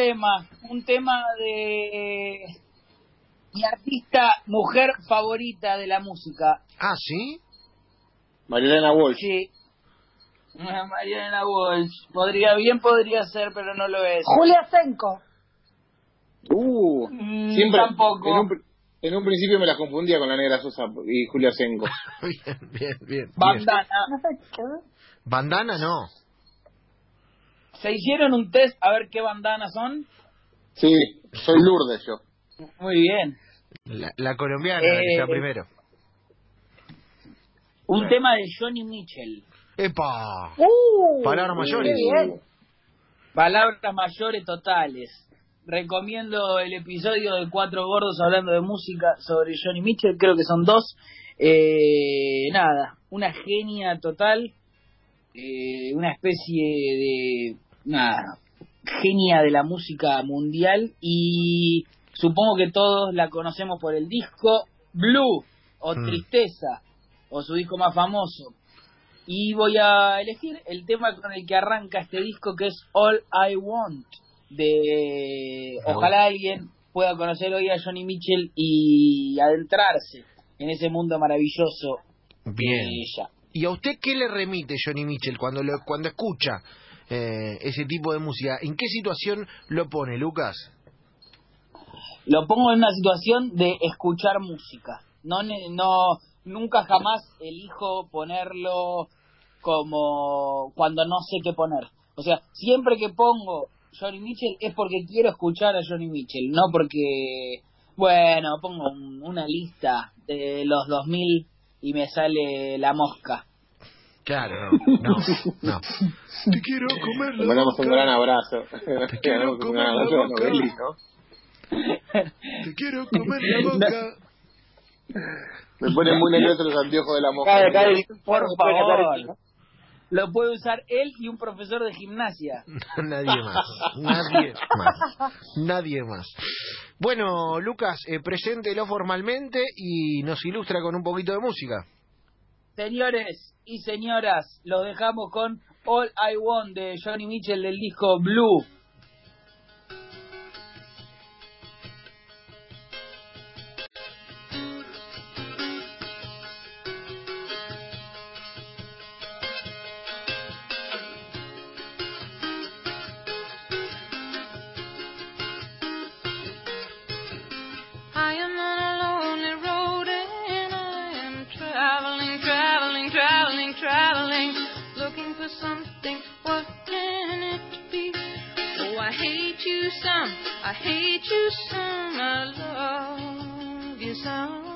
tema, un tema de mi artista mujer favorita de la música. Ah, ¿sí? Marilena Walsh. Sí. Mariana Walsh. Podría, bien podría ser, pero no lo es. Julia Senko. Uh, Mm, siempre. tampoco. En un, en un principio me las confundía con la negra Sosa y Julia Senko. bien, bien, bien. Bandana. Bandana no. ¿Se hicieron un test a ver qué bandanas son? Sí, soy Lourdes yo. Muy bien. La, la colombiana, la Eh, sea primero. Un tema de Johnny Mitchell. ¡Epa! Uh, Palabras mayores. bien. Palabras mayores totales. Recomiendo el episodio de Cuatro Gordos hablando de música sobre Johnny Mitchell. Creo que son dos. Eh, nada, una genia total. eh, una especie de. Nada, genia de la música mundial. Y supongo que todos la conocemos por el disco Blue o Mm. Tristeza o su disco más famoso. Y voy a elegir el tema con el que arranca este disco que es All I Want de Ah, ojalá alguien pueda conocer hoy a Johnny Mitchell y adentrarse en ese mundo maravilloso Bien. de ella. ¿Y a usted qué le remite Johnny Mitchell cuando lo, cuando escucha eh, ese tipo de música? ¿En qué situación lo pone, Lucas? Lo pongo en una situación de escuchar música. No no nunca jamás elijo ponerlo como cuando no sé qué poner. O sea, siempre que pongo Johnny Mitchell es porque quiero escuchar a Johnny Mitchell, no porque bueno, pongo un- una lista de los 2000 y me sale la mosca. Claro, no. Te quiero comer Le mandamos un gran abrazo. Le quiero mandamos un gran comer la boca. Te quiero comer la boca. Me ponen muy nervioso los anteojos de la mosca. Por favor. esto, ¿no? Lo puede usar él y un profesor de gimnasia. Nadie más, nadie más, nadie más. Bueno, Lucas, eh, preséntelo formalmente y nos ilustra con un poquito de música. Señores y señoras, los dejamos con All I Want de Johnny Mitchell del disco Blue. Something. What can it be? Oh, I hate you some, I hate you some, I love you some.